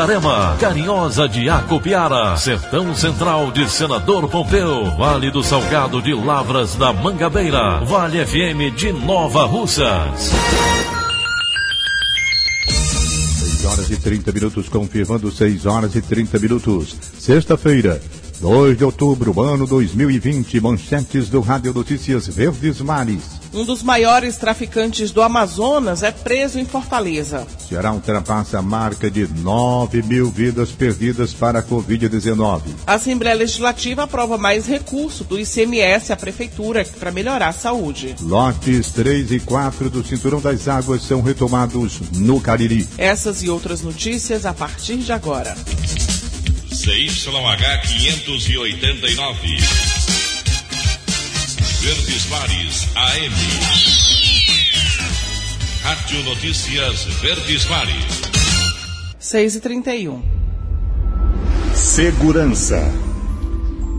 Itarema, Carinhosa de Acopiara, Sertão Central de Senador Pompeu, Vale do Salgado de Lavras da Mangabeira, Vale FM de Nova Russas. 6 horas e 30 minutos, confirmando 6 horas e 30 minutos. Sexta-feira, 2 de outubro, ano 2020, manchetes do Rádio Notícias Verdes Mares. Um dos maiores traficantes do Amazonas é preso em Fortaleza. Ceará ultrapassa a marca de 9 mil vidas perdidas para a Covid-19. A Assembleia Legislativa aprova mais recurso do ICMS à Prefeitura para melhorar a saúde. Lotes 3 e 4 do Cinturão das Águas são retomados no Cariri. Essas e outras notícias a partir de agora. CYH 589. Verdes Mares AM. Rádio Notícias Verdes Mares. 6 e 31 Segurança.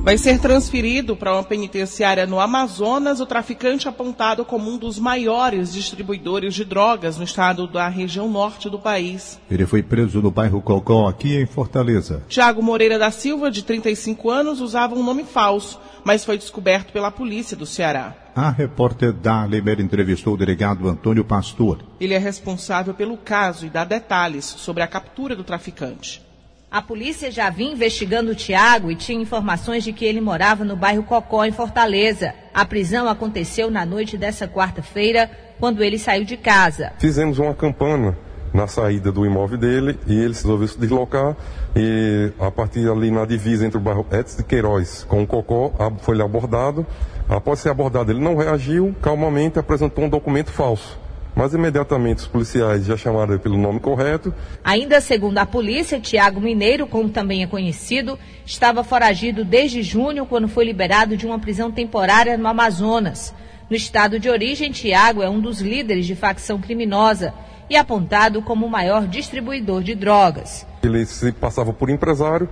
Vai ser transferido para uma penitenciária no Amazonas o traficante apontado como um dos maiores distribuidores de drogas no estado da região norte do país. Ele foi preso no bairro Cocó, aqui em Fortaleza. Tiago Moreira da Silva, de 35 anos, usava um nome falso mas foi descoberto pela polícia do Ceará. A repórter Darlemer entrevistou o delegado Antônio Pastor. Ele é responsável pelo caso e dá detalhes sobre a captura do traficante. A polícia já vinha investigando o Tiago e tinha informações de que ele morava no bairro Cocó, em Fortaleza. A prisão aconteceu na noite dessa quarta-feira, quando ele saiu de casa. Fizemos uma campana na saída do imóvel dele e ele se resolveu se deslocar e a partir ali na divisa entre o bairro Edson de Queiroz com o Cocó foi abordado. Após ser abordado ele não reagiu, calmamente apresentou um documento falso. Mas imediatamente os policiais já chamaram pelo nome correto. Ainda segundo a polícia, Tiago Mineiro, como também é conhecido, estava foragido desde junho, quando foi liberado de uma prisão temporária no Amazonas. No estado de origem, Tiago é um dos líderes de facção criminosa e apontado como o maior distribuidor de drogas. Ele se passava por empresário,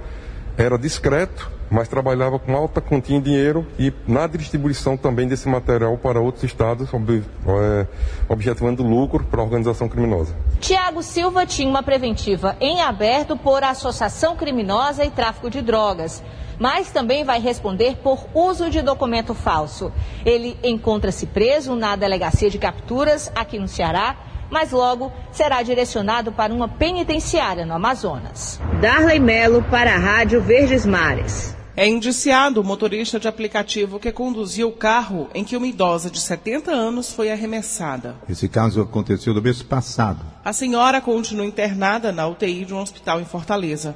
era discreto, mas trabalhava com alta quantia em dinheiro e na distribuição também desse material para outros estados, ob, é, objetivando lucro para a organização criminosa. Tiago Silva tinha uma preventiva em aberto por associação criminosa e tráfico de drogas mas também vai responder por uso de documento falso. Ele encontra-se preso na delegacia de capturas aqui no Ceará mas logo será direcionado para uma penitenciária no Amazonas. Darley Melo para a Rádio Verdes Mares. É indiciado o motorista de aplicativo que conduziu o carro em que uma idosa de 70 anos foi arremessada. Esse caso aconteceu no mês passado. A senhora continua internada na UTI de um hospital em Fortaleza.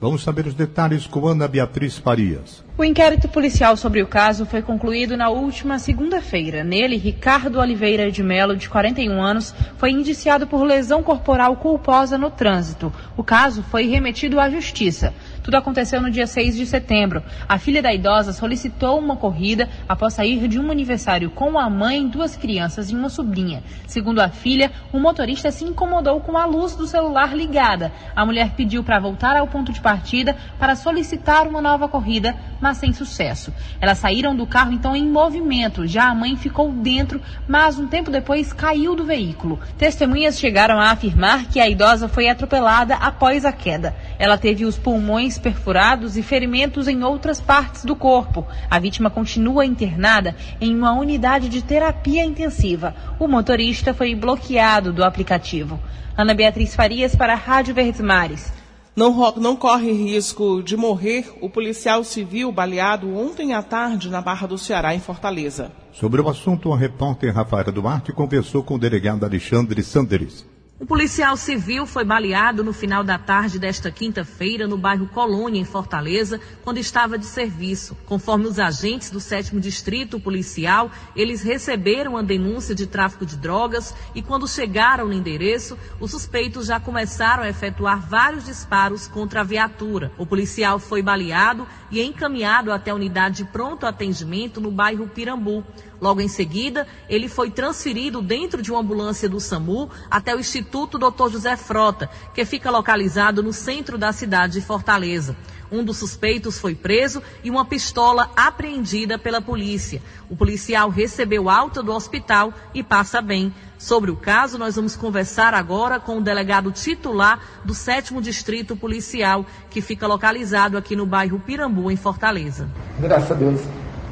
Vamos saber os detalhes com Ana Beatriz Farias. O inquérito policial sobre o caso foi concluído na última segunda-feira. Nele, Ricardo Oliveira de Melo, de 41 anos, foi indiciado por lesão corporal culposa no trânsito. O caso foi remetido à Justiça. Tudo aconteceu no dia 6 de setembro. A filha da idosa solicitou uma corrida após sair de um aniversário com a mãe, duas crianças e uma sobrinha. Segundo a filha, o motorista se incomodou com a luz do celular ligada. A mulher pediu para voltar ao ponto de partida para solicitar uma nova corrida, mas sem sucesso. Elas saíram do carro então em movimento. Já a mãe ficou dentro, mas um tempo depois caiu do veículo. Testemunhas chegaram a afirmar que a idosa foi atropelada após a queda. Ela teve os pulmões pulmões perfurados e ferimentos em outras partes do corpo. A vítima continua internada em uma unidade de terapia intensiva. O motorista foi bloqueado do aplicativo. Ana Beatriz Farias para a Rádio Verdes Mares. Não, não, corre risco de morrer o policial civil baleado ontem à tarde na Barra do Ceará, em Fortaleza. Sobre o assunto, a repórter Rafaela Duarte conversou com o delegado Alexandre Sanderes. Um policial civil foi baleado no final da tarde desta quinta-feira no bairro Colônia, em Fortaleza, quando estava de serviço. Conforme os agentes do 7 Distrito Policial, eles receberam a denúncia de tráfico de drogas e, quando chegaram no endereço, os suspeitos já começaram a efetuar vários disparos contra a viatura. O policial foi baleado e encaminhado até a unidade de pronto atendimento no bairro Pirambu. Logo em seguida, ele foi transferido dentro de uma ambulância do SAMU até o Instituto Dr. José Frota, que fica localizado no centro da cidade de Fortaleza. Um dos suspeitos foi preso e uma pistola apreendida pela polícia. O policial recebeu alta do hospital e passa bem. Sobre o caso, nós vamos conversar agora com o delegado titular do 7 Distrito Policial, que fica localizado aqui no bairro Pirambu, em Fortaleza. Graças a Deus,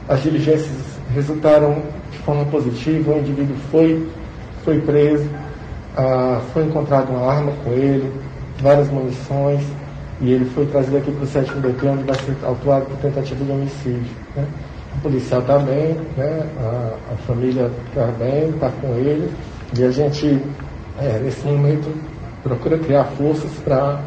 as diligências resultaram de forma positiva, o indivíduo foi, foi preso, ah, foi encontrada uma arma com ele, várias munições, e ele foi trazido aqui para o sétimo onde vai ser autuado por tentativa de homicídio. Né? O policial está bem, né? a, a família está bem, está com ele, e a gente, é, nesse momento, procura criar forças para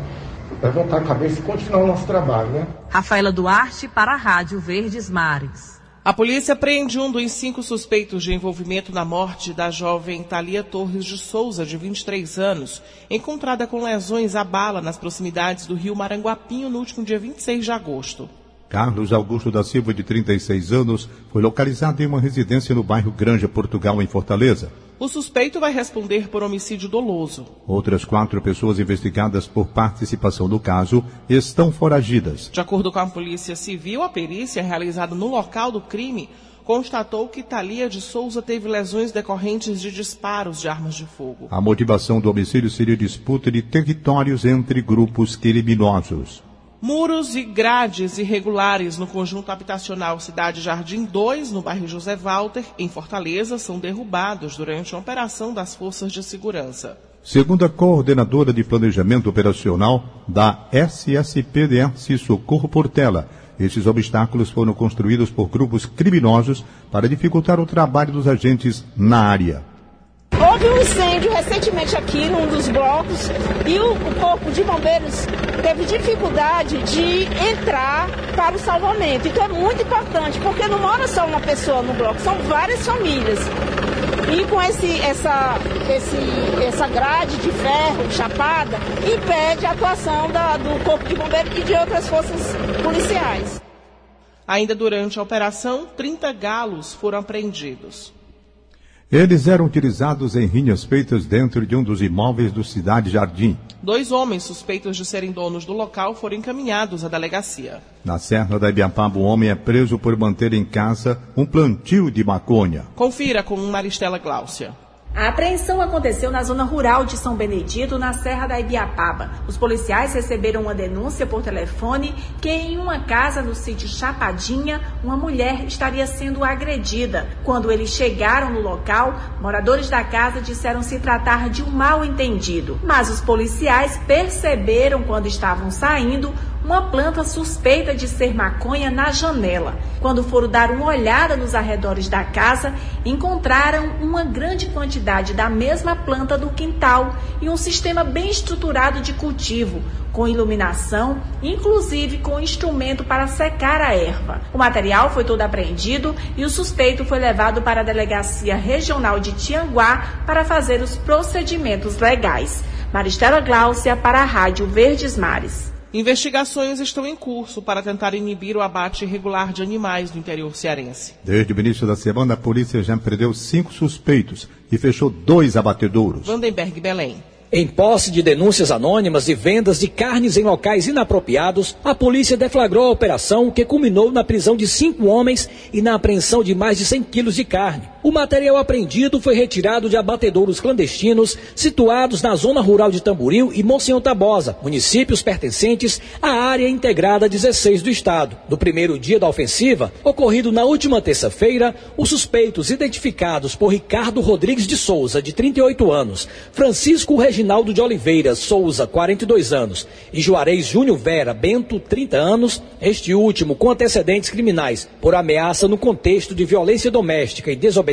levantar a cabeça e continuar o nosso trabalho. Né? Rafaela Duarte para a Rádio Verdes Mares. A polícia prende um dos cinco suspeitos de envolvimento na morte da jovem Thalia Torres de Souza, de 23 anos, encontrada com lesões à bala nas proximidades do rio Maranguapinho no último dia 26 de agosto. Carlos Augusto da Silva, de 36 anos, foi localizado em uma residência no bairro Granja, Portugal, em Fortaleza. O suspeito vai responder por homicídio doloso. Outras quatro pessoas investigadas por participação no caso estão foragidas. De acordo com a Polícia Civil, a perícia realizada no local do crime constatou que Thalia de Souza teve lesões decorrentes de disparos de armas de fogo. A motivação do homicídio seria disputa de territórios entre grupos criminosos. Muros e grades irregulares no conjunto habitacional Cidade Jardim 2, no bairro José Walter, em Fortaleza, são derrubados durante a operação das forças de segurança. Segundo a coordenadora de planejamento operacional da SSPDS Socorro Portela, esses obstáculos foram construídos por grupos criminosos para dificultar o trabalho dos agentes na área. Incêndio recentemente aqui num dos blocos e o, o Corpo de Bombeiros teve dificuldade de entrar para o salvamento. Então é muito importante, porque não mora só uma pessoa no bloco, são várias famílias. E com esse, essa, esse, essa grade de ferro chapada, impede a atuação da, do Corpo de Bombeiros e de outras forças policiais. Ainda durante a operação, 30 galos foram apreendidos. Eles eram utilizados em rinhas feitas dentro de um dos imóveis do Cidade Jardim. Dois homens suspeitos de serem donos do local foram encaminhados à delegacia. Na Serra da Ibiapaba, o homem é preso por manter em casa um plantio de maconha. Confira com Maristela Gláucia. A apreensão aconteceu na zona rural de São Benedito, na Serra da Ibiapaba. Os policiais receberam uma denúncia por telefone que em uma casa no sítio Chapadinha, uma mulher estaria sendo agredida. Quando eles chegaram no local, moradores da casa disseram se tratar de um mal entendido. Mas os policiais perceberam quando estavam saindo uma planta suspeita de ser maconha na janela. Quando foram dar uma olhada nos arredores da casa, encontraram uma grande quantidade da mesma planta do quintal e um sistema bem estruturado de cultivo, com iluminação, inclusive com instrumento para secar a erva. O material foi todo apreendido e o suspeito foi levado para a Delegacia Regional de Tianguá para fazer os procedimentos legais. Maristela Gláucia para a Rádio Verdes Mares. Investigações estão em curso para tentar inibir o abate irregular de animais no interior cearense. Desde o início da semana, a polícia já prendeu cinco suspeitos e fechou dois abatedouros. Vandenberg Belém. Em posse de denúncias anônimas de vendas de carnes em locais inapropriados, a polícia deflagrou a operação que culminou na prisão de cinco homens e na apreensão de mais de 100 quilos de carne. O material apreendido foi retirado de abatedouros clandestinos situados na zona rural de Tamboril e Monsenhor Tabosa, municípios pertencentes à área integrada 16 do estado. No primeiro dia da ofensiva, ocorrido na última terça-feira, os suspeitos identificados por Ricardo Rodrigues de Souza, de 38 anos, Francisco Regina Reginaldo de Oliveira Souza, 42 anos, e Juarez Júnior Vera Bento, 30 anos, este último com antecedentes criminais por ameaça no contexto de violência doméstica e desobediência,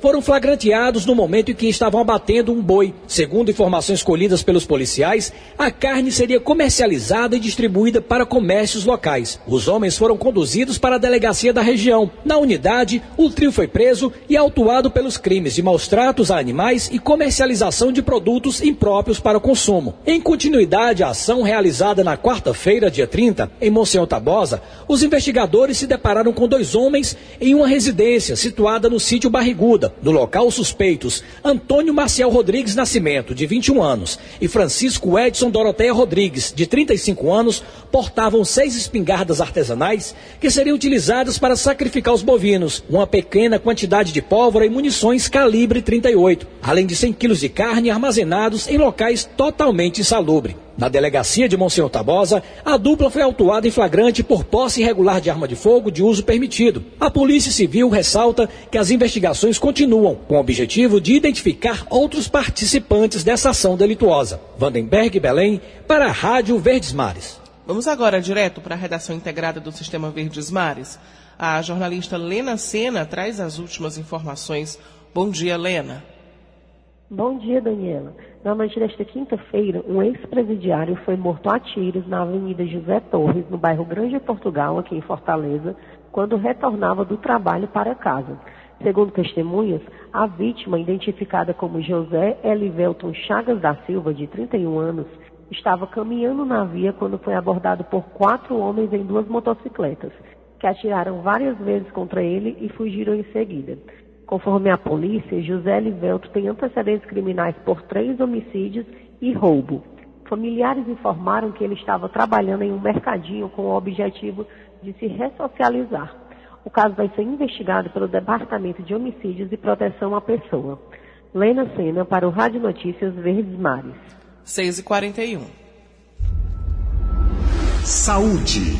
foram flagranteados no momento em que estavam abatendo um boi. Segundo informações colhidas pelos policiais, a carne seria comercializada e distribuída para comércios locais. Os homens foram conduzidos para a delegacia da região. Na unidade, o trio foi preso e autuado pelos crimes de maus tratos a animais e comercialização de produtos impróprios para o consumo. Em continuidade à ação realizada na quarta-feira, dia 30, em Monsenhor Tabosa, os investigadores se depararam com dois homens em uma residência situada no sítio Barriguda. No local, suspeitos Antônio Marcial Rodrigues Nascimento, de 21 anos, e Francisco Edson Doroteia Rodrigues, de 35 anos, portavam seis espingardas artesanais que seriam utilizadas para sacrificar os bovinos, uma pequena quantidade de pólvora e munições calibre 38, além de 100 quilos de carne armazenados em locais totalmente insalubres. Na delegacia de Monsenhor Tabosa, a dupla foi autuada em flagrante por posse irregular de arma de fogo de uso permitido. A Polícia Civil ressalta que as investigações continuam, com o objetivo de identificar outros participantes dessa ação delituosa. Vandenberg Belém, para a Rádio Verdes Mares. Vamos agora direto para a redação integrada do Sistema Verdes Mares. A jornalista Lena Sena traz as últimas informações. Bom dia, Lena. Bom dia, Daniela. Na noite desta quinta-feira, um ex-presidiário foi morto a tiros na Avenida José Torres, no bairro Grande Portugal, aqui em Fortaleza, quando retornava do trabalho para casa. Segundo testemunhas, a vítima, identificada como José Elivelton Chagas da Silva, de 31 anos, estava caminhando na via quando foi abordado por quatro homens em duas motocicletas, que atiraram várias vezes contra ele e fugiram em seguida. Conforme a polícia, José Livelto tem antecedentes criminais por três homicídios e roubo. Familiares informaram que ele estava trabalhando em um mercadinho com o objetivo de se ressocializar. O caso vai ser investigado pelo Departamento de Homicídios e Proteção à Pessoa. Lena Sena para o Rádio Notícias Verdes Mares. 6 e 41 Saúde.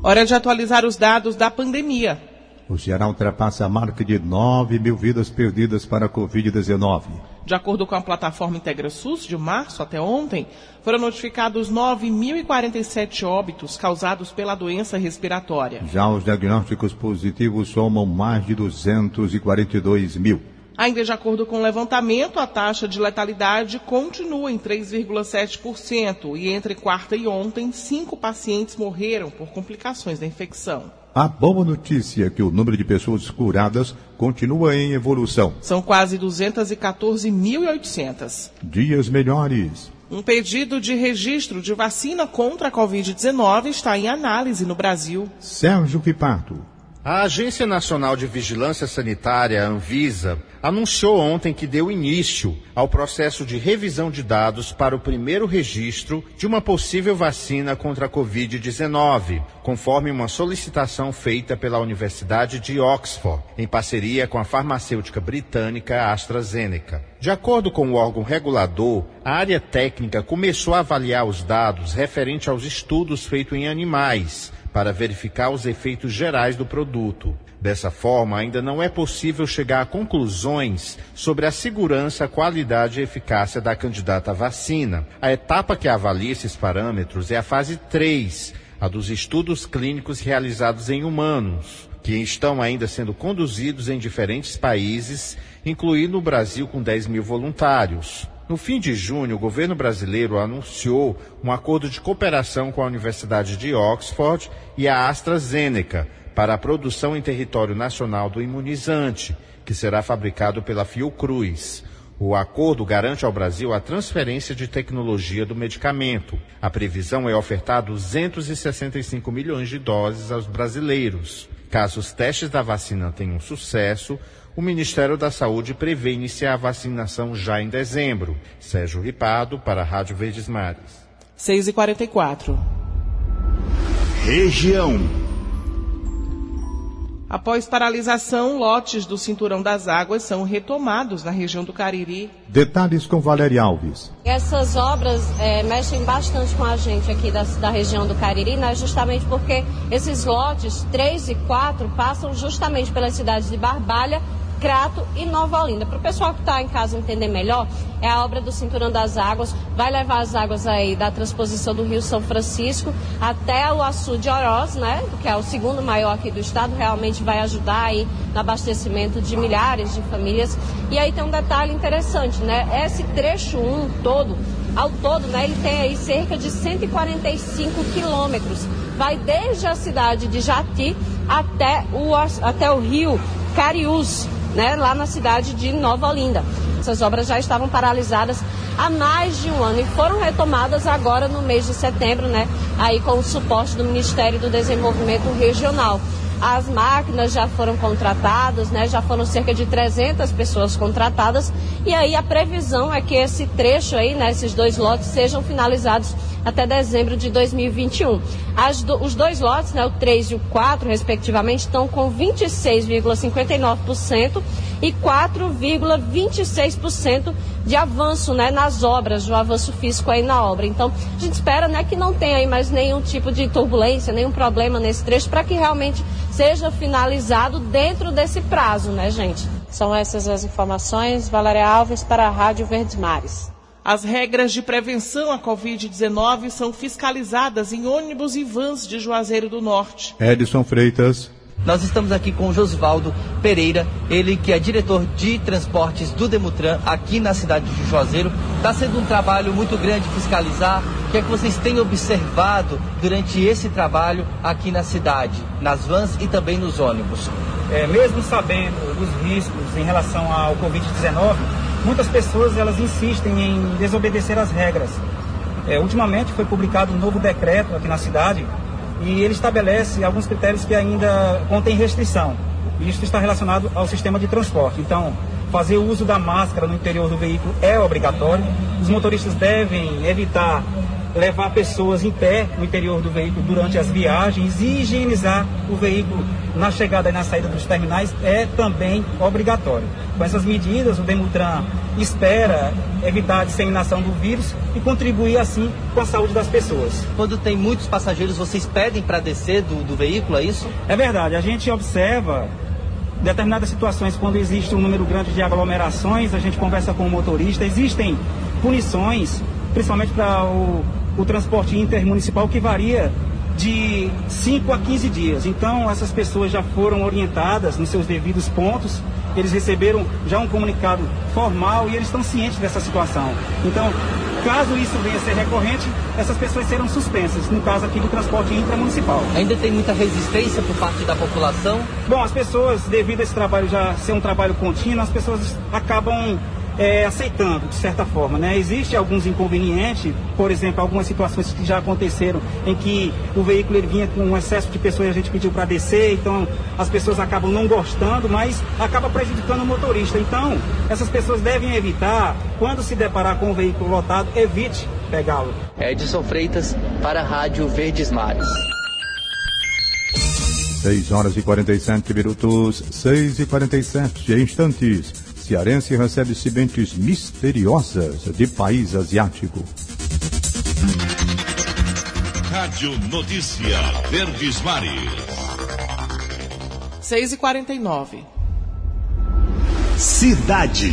Hora de atualizar os dados da pandemia. O Ceará ultrapassa a marca de 9 mil vidas perdidas para a Covid-19. De acordo com a plataforma IntegraSUS, de março até ontem, foram notificados 9.047 óbitos causados pela doença respiratória. Já os diagnósticos positivos somam mais de 242 mil. Ainda de acordo com o levantamento, a taxa de letalidade continua em 3,7% e entre quarta e ontem, cinco pacientes morreram por complicações da infecção. A boa notícia é que o número de pessoas curadas continua em evolução. São quase 214.800. Dias melhores. Um pedido de registro de vacina contra a Covid-19 está em análise no Brasil. Sérgio Pipato. A Agência Nacional de Vigilância Sanitária, Anvisa, anunciou ontem que deu início ao processo de revisão de dados para o primeiro registro de uma possível vacina contra a Covid-19, conforme uma solicitação feita pela Universidade de Oxford, em parceria com a farmacêutica britânica AstraZeneca. De acordo com o órgão regulador, a área técnica começou a avaliar os dados referente aos estudos feitos em animais para verificar os efeitos gerais do produto. Dessa forma, ainda não é possível chegar a conclusões sobre a segurança, qualidade e eficácia da candidata à vacina. A etapa que avalia esses parâmetros é a fase 3, a dos estudos clínicos realizados em humanos, que estão ainda sendo conduzidos em diferentes países, incluindo o Brasil com 10 mil voluntários. No fim de junho, o governo brasileiro anunciou um acordo de cooperação com a Universidade de Oxford e a AstraZeneca para a produção em território nacional do imunizante, que será fabricado pela Fiocruz. O acordo garante ao Brasil a transferência de tecnologia do medicamento. A previsão é ofertar 265 milhões de doses aos brasileiros. Caso os testes da vacina tenham sucesso, o Ministério da Saúde prevê iniciar a vacinação já em dezembro. Sérgio Ripado, para a Rádio Verdes Mares. 6 e 44 Região. Após paralisação, lotes do Cinturão das Águas são retomados na região do Cariri. Detalhes com Valéria Alves. Essas obras é, mexem bastante com a gente aqui da, da região do Cariri, né, justamente porque esses lotes 3 e 4 passam justamente pelas cidades de Barbalha Crato e Nova Olinda. Para o pessoal que está em casa entender melhor, é a obra do Cinturão das Águas, vai levar as águas aí da transposição do Rio São Francisco até o Açu de Oroz, né, que é o segundo maior aqui do estado, realmente vai ajudar aí no abastecimento de milhares de famílias. E aí tem um detalhe interessante, né, esse trecho 1 todo, ao todo, né, ele tem aí cerca de 145 quilômetros, vai desde a cidade de Jati até o, até o rio Cariús, né, lá na cidade de Nova Olinda. Essas obras já estavam paralisadas há mais de um ano e foram retomadas agora no mês de setembro, né, aí com o suporte do Ministério do Desenvolvimento Regional. As máquinas já foram contratadas, né? Já foram cerca de 300 pessoas contratadas e aí a previsão é que esse trecho aí, né, esses dois lotes sejam finalizados até dezembro de 2021. Do, os dois lotes, né, o 3 e o 4, respectivamente, estão com 26,59% e 4,26% de avanço né, nas obras, o avanço físico aí na obra. Então, a gente espera né, que não tenha mais nenhum tipo de turbulência, nenhum problema nesse trecho, para que realmente seja finalizado dentro desse prazo, né, gente? São essas as informações. Valéria Alves para a Rádio Verdes Mares. As regras de prevenção à Covid-19 são fiscalizadas em ônibus e vans de Juazeiro do Norte. Edson Freitas. Nós estamos aqui com o Josvaldo Pereira, ele que é diretor de transportes do Demutran aqui na cidade de Juazeiro. Está sendo um trabalho muito grande fiscalizar. O que é que vocês têm observado durante esse trabalho aqui na cidade, nas vans e também nos ônibus? É, mesmo sabendo dos riscos em relação ao Covid-19, muitas pessoas elas insistem em desobedecer as regras. É, ultimamente foi publicado um novo decreto aqui na cidade e ele estabelece alguns critérios que ainda contêm restrição. Isso está relacionado ao sistema de transporte. Então, fazer o uso da máscara no interior do veículo é obrigatório. Os motoristas devem evitar levar pessoas em pé no interior do veículo durante as viagens e higienizar o veículo na chegada e na saída dos terminais é também obrigatório. Com essas medidas, o Demutran espera evitar a disseminação do vírus e contribuir assim com a saúde das pessoas. Quando tem muitos passageiros, vocês pedem para descer do, do veículo, é isso? É verdade, a gente observa determinadas situações quando existe um número grande de aglomerações, a gente conversa com o motorista, existem punições, principalmente para o, o transporte intermunicipal que varia de 5 a 15 dias. Então, essas pessoas já foram orientadas nos seus devidos pontos, eles receberam já um comunicado formal e eles estão cientes dessa situação. Então, caso isso venha a ser recorrente, essas pessoas serão suspensas, no caso aqui do transporte intramunicipal. Ainda tem muita resistência por parte da população? Bom, as pessoas, devido a esse trabalho já ser um trabalho contínuo, as pessoas acabam é, aceitando, de certa forma. Né? Existe alguns inconvenientes, por exemplo, algumas situações que já aconteceram em que o veículo ele vinha com um excesso de pessoas e a gente pediu para descer, então as pessoas acabam não gostando, mas acaba prejudicando o motorista. Então, essas pessoas devem evitar, quando se deparar com o veículo lotado, evite pegá-lo. Edson Freitas para a Rádio Verdes Mares. 6 horas e 47 minutos, 6 e 47 instantes. Cearense recebe sementes misteriosas de país asiático. Rádio Notícia Verdes Mares. 6 e 49 Cidade.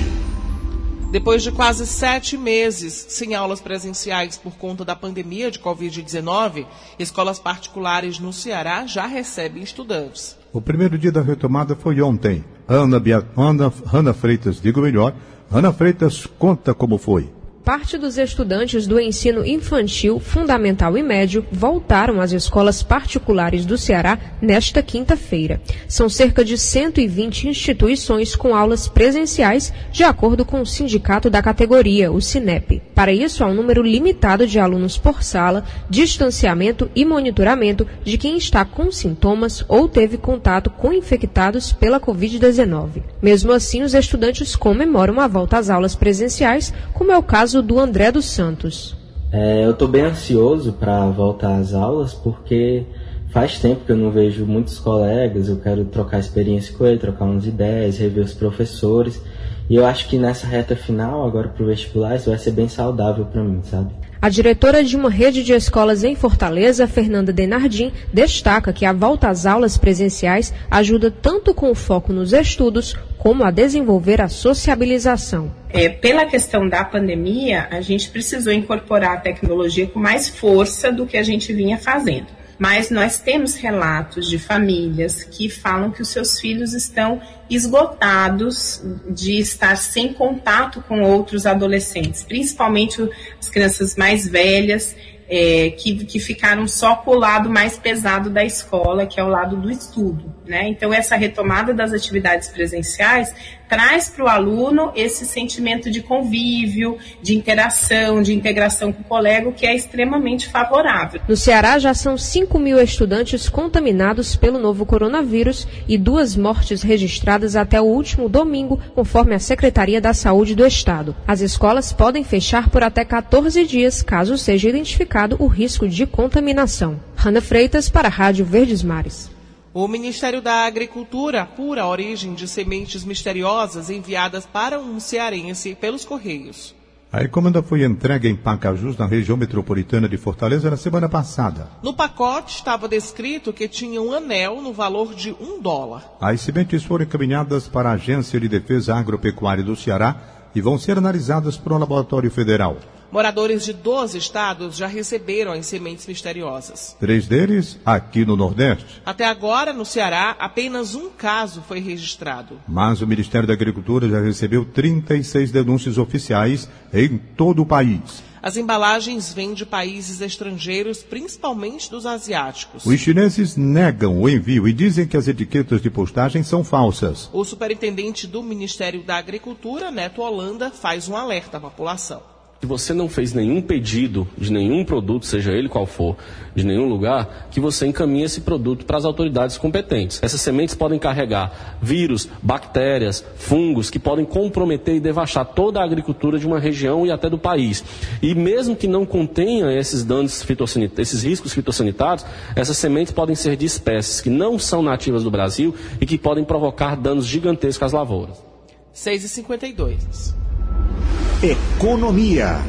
Depois de quase sete meses sem aulas presenciais por conta da pandemia de Covid-19, escolas particulares no Ceará já recebem estudantes. O primeiro dia da retomada foi ontem. Ana. Ana, Ana Freitas, digo melhor, Ana Freitas conta como foi parte dos estudantes do ensino infantil, fundamental e médio voltaram às escolas particulares do Ceará nesta quinta-feira. São cerca de 120 instituições com aulas presenciais, de acordo com o sindicato da categoria, o SINEP. Para isso, há um número limitado de alunos por sala, distanciamento e monitoramento de quem está com sintomas ou teve contato com infectados pela Covid-19. Mesmo assim, os estudantes comemoram a volta às aulas presenciais, como é o caso caso do André dos Santos. É, eu estou bem ansioso para voltar às aulas porque faz tempo que eu não vejo muitos colegas, eu quero trocar experiência com ele, trocar umas ideias, rever os professores. E eu acho que nessa reta final, agora para o vestibular, isso vai ser bem saudável para mim, sabe? A diretora de uma rede de escolas em Fortaleza, Fernanda Denardim, destaca que a volta às aulas presenciais ajuda tanto com o foco nos estudos como a desenvolver a sociabilização. É, pela questão da pandemia, a gente precisou incorporar a tecnologia com mais força do que a gente vinha fazendo. Mas nós temos relatos de famílias que falam que os seus filhos estão esgotados de estar sem contato com outros adolescentes, principalmente as crianças mais velhas é, que, que ficaram só com o lado mais pesado da escola, que é o lado do estudo. Né? Então, essa retomada das atividades presenciais traz para o aluno esse sentimento de convívio, de interação, de integração com o colega, que é extremamente favorável. No Ceará, já são 5 mil estudantes contaminados pelo novo coronavírus e duas mortes registradas até o último domingo, conforme a Secretaria da Saúde do Estado. As escolas podem fechar por até 14 dias, caso seja identificado o risco de contaminação. Rana Freitas, para a Rádio Verdes Mares. O Ministério da Agricultura apura a origem de sementes misteriosas enviadas para um cearense pelos Correios. A encomenda foi entregue em Pacajus, na região metropolitana de Fortaleza, na semana passada. No pacote estava descrito que tinha um anel no valor de um dólar. As sementes foram encaminhadas para a Agência de Defesa Agropecuária do Ceará e vão ser analisadas por um laboratório federal. Moradores de 12 estados já receberam as sementes misteriosas. Três deles aqui no Nordeste. Até agora, no Ceará, apenas um caso foi registrado. Mas o Ministério da Agricultura já recebeu 36 denúncias oficiais em todo o país. As embalagens vêm de países estrangeiros, principalmente dos asiáticos. Os chineses negam o envio e dizem que as etiquetas de postagem são falsas. O superintendente do Ministério da Agricultura, Neto Holanda, faz um alerta à população. Se você não fez nenhum pedido de nenhum produto, seja ele qual for, de nenhum lugar, que você encaminhe esse produto para as autoridades competentes. Essas sementes podem carregar vírus, bactérias, fungos que podem comprometer e devastar toda a agricultura de uma região e até do país. E mesmo que não contenha esses danos fitossanitários, esses riscos fitossanitários, essas sementes podem ser de espécies que não são nativas do Brasil e que podem provocar danos gigantescos às lavouras. 6h52. Economia.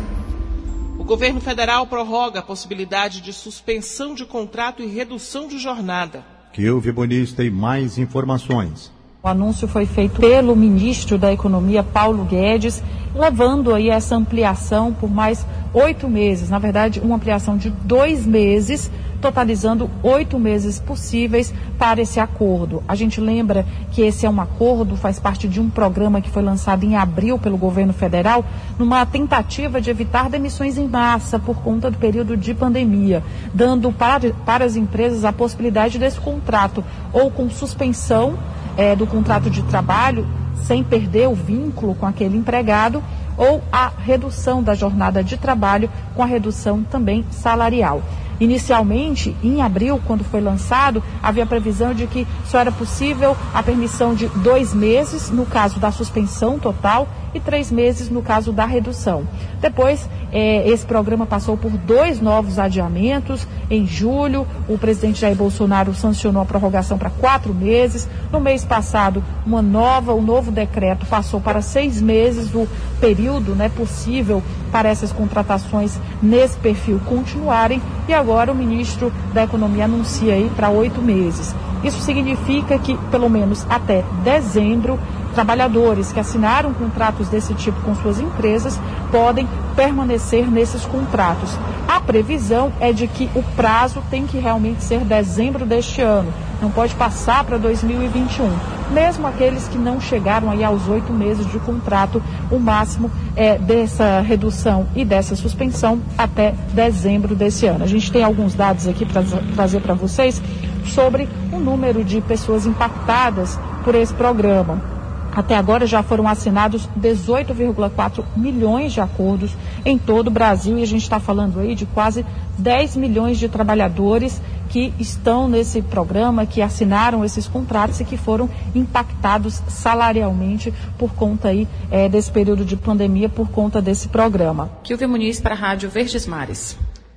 O governo federal prorroga a possibilidade de suspensão de contrato e redução de jornada. Que o Muniz tem mais informações. O anúncio foi feito pelo ministro da Economia, Paulo Guedes, levando aí essa ampliação por mais oito meses. Na verdade, uma ampliação de dois meses, totalizando oito meses possíveis para esse acordo. A gente lembra que esse é um acordo, faz parte de um programa que foi lançado em abril pelo governo federal, numa tentativa de evitar demissões em massa por conta do período de pandemia, dando para, para as empresas a possibilidade desse contrato ou com suspensão é, do contrato de trabalho sem perder o vínculo com aquele empregado ou a redução da jornada de trabalho com a redução também salarial. Inicialmente, em abril, quando foi lançado, havia previsão de que só era possível a permissão de dois meses no caso da suspensão total e três meses no caso da redução. Depois, eh, esse programa passou por dois novos adiamentos. Em julho, o presidente Jair Bolsonaro sancionou a prorrogação para quatro meses. No mês passado, uma nova, um novo decreto passou para seis meses o período né, possível para essas contratações nesse perfil continuarem. E agora o ministro da Economia anuncia aí para oito meses. Isso significa que, pelo menos até dezembro, trabalhadores que assinaram contratos desse tipo com suas empresas podem permanecer nesses contratos. A previsão é de que o prazo tem que realmente ser dezembro deste ano, não pode passar para 2021. Mesmo aqueles que não chegaram aí aos oito meses de contrato, o máximo é dessa redução e dessa suspensão até dezembro desse ano. A gente tem alguns dados aqui para trazer para vocês sobre o número de pessoas impactadas por esse programa. Até agora já foram assinados 18,4 milhões de acordos em todo o Brasil e a gente está falando aí de quase 10 milhões de trabalhadores que estão nesse programa, que assinaram esses contratos e que foram impactados salarialmente por conta aí é, desse período de pandemia, por conta desse programa. Kilvia Muniz para a Rádio Verdes Mares.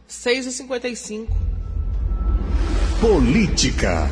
6h55. Política.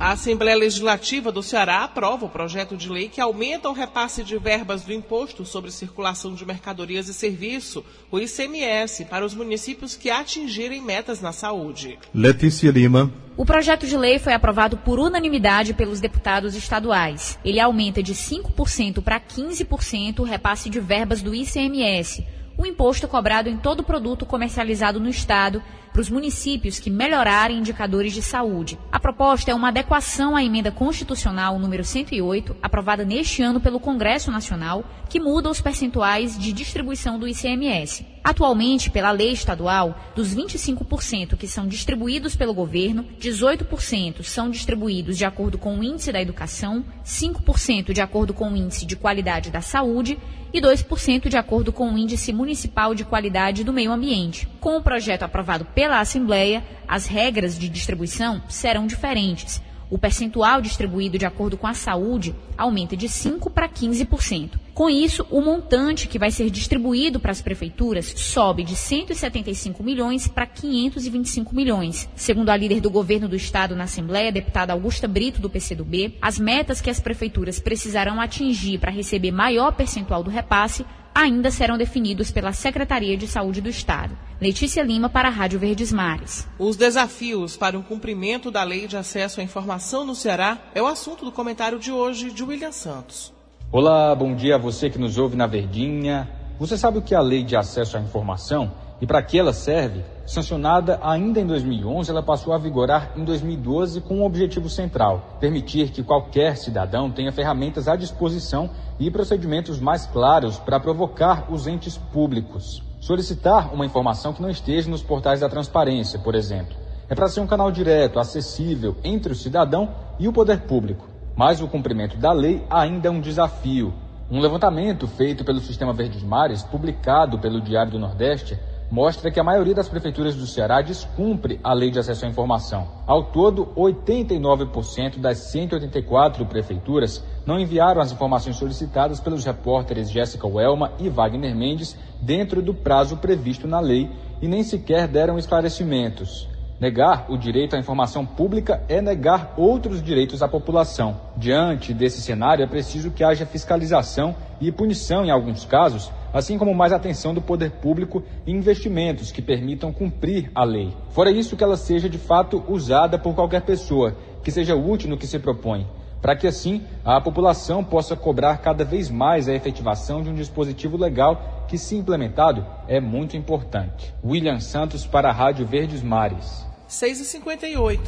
A Assembleia Legislativa do Ceará aprova o projeto de lei que aumenta o repasse de verbas do Imposto sobre Circulação de Mercadorias e Serviço, o ICMS, para os municípios que atingirem metas na saúde. Letícia Lima. O projeto de lei foi aprovado por unanimidade pelos deputados estaduais. Ele aumenta de 5% para 15% o repasse de verbas do ICMS, o imposto cobrado em todo produto comercializado no Estado para os municípios que melhorarem indicadores de saúde. A proposta é uma adequação à emenda constitucional número 108, aprovada neste ano pelo Congresso Nacional, que muda os percentuais de distribuição do ICMS. Atualmente, pela lei estadual, dos 25% que são distribuídos pelo governo, 18% são distribuídos de acordo com o índice da educação, 5% de acordo com o índice de qualidade da saúde e 2% de acordo com o índice municipal de qualidade do meio ambiente. Com o projeto aprovado pela Assembleia, as regras de distribuição serão diferentes. O percentual distribuído de acordo com a saúde aumenta de 5% para 15%. Com isso, o montante que vai ser distribuído para as prefeituras sobe de 175 milhões para 525 milhões. Segundo a líder do governo do estado na Assembleia, deputada Augusta Brito, do PCdoB, as metas que as prefeituras precisarão atingir para receber maior percentual do repasse ainda serão definidos pela Secretaria de Saúde do Estado. Letícia Lima para a Rádio Verdes Mares. Os desafios para o cumprimento da lei de acesso à informação no Ceará é o assunto do comentário de hoje de William Santos. Olá, bom dia a você que nos ouve na Verdinha. Você sabe o que é a lei de acesso à informação e para que ela serve? Sancionada ainda em 2011, ela passou a vigorar em 2012 com um objetivo central: permitir que qualquer cidadão tenha ferramentas à disposição e procedimentos mais claros para provocar os entes públicos. Solicitar uma informação que não esteja nos portais da transparência, por exemplo. É para ser um canal direto, acessível entre o cidadão e o poder público. Mas o cumprimento da lei ainda é um desafio. Um levantamento feito pelo Sistema Verdes Mares, publicado pelo Diário do Nordeste, mostra que a maioria das prefeituras do Ceará descumpre a lei de acesso à informação. Ao todo, 89% das 184 prefeituras não enviaram as informações solicitadas pelos repórteres Jéssica Welma e Wagner Mendes dentro do prazo previsto na lei e nem sequer deram esclarecimentos. Negar o direito à informação pública é negar outros direitos à população. Diante desse cenário, é preciso que haja fiscalização e punição em alguns casos, assim como mais atenção do poder público e investimentos que permitam cumprir a lei. Fora isso, que ela seja de fato usada por qualquer pessoa, que seja útil no que se propõe, para que assim a população possa cobrar cada vez mais a efetivação de um dispositivo legal que, se implementado, é muito importante. William Santos para a Rádio Verdes Mares. 6h58.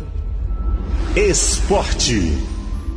Esporte.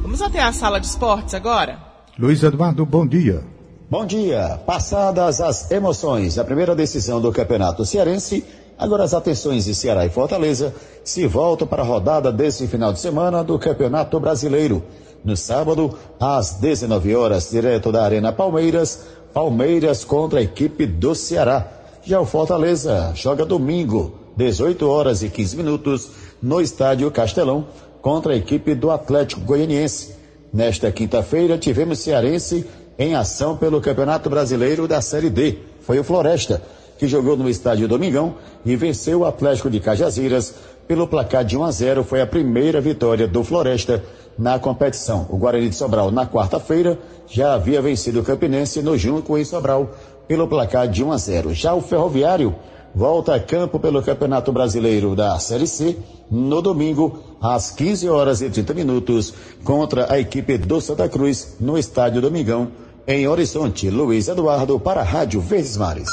Vamos até a sala de esportes agora? Luiz Eduardo, bom dia. Bom dia. Passadas as emoções da primeira decisão do Campeonato Cearense, agora as atenções de Ceará e Fortaleza se voltam para a rodada desse final de semana do Campeonato Brasileiro. No sábado, às 19 horas, direto da Arena Palmeiras, Palmeiras contra a equipe do Ceará. Já o Fortaleza joga domingo, 18 horas e 15 minutos, no estádio Castelão, contra a equipe do Atlético Goianiense. Nesta quinta-feira, tivemos Cearense em ação pelo Campeonato Brasileiro da Série D. Foi o Floresta, que jogou no estádio Domingão e venceu o Atlético de Cajazeiras pelo placar de 1 a 0. Foi a primeira vitória do Floresta na competição. O Guarani de Sobral, na quarta-feira, já havia vencido o Campinense no Junco em Sobral pelo placar de 1 a 0. Já o Ferroviário volta a campo pelo Campeonato Brasileiro da Série C no domingo, às 15 horas e 30 minutos, contra a equipe do Santa Cruz, no Estádio Domingão, em Horizonte. Luiz Eduardo para a Rádio Verdes Mares.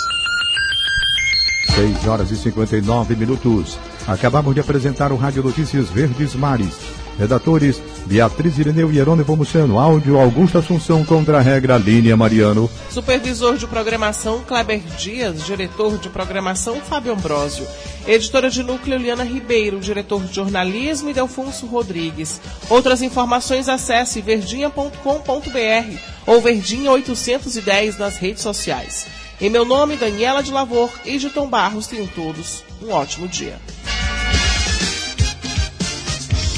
6 horas e 59 minutos. Acabamos de apresentar o Rádio Notícias Verdes Mares. Redatores Beatriz Ireneu e Jerônimo Muciano. Áudio Augusto Assunção contra a regra Línia Mariano. Supervisor de programação Kleber Dias. Diretor de programação Fábio Ambrosio. Editora de núcleo Liana Ribeiro. Diretor de jornalismo Idelfonso Rodrigues. Outras informações acesse verdinha.com.br ou Verdinha 810 nas redes sociais. Em meu nome, Daniela de Lavor e de Tom Barros, tenham todos um ótimo dia.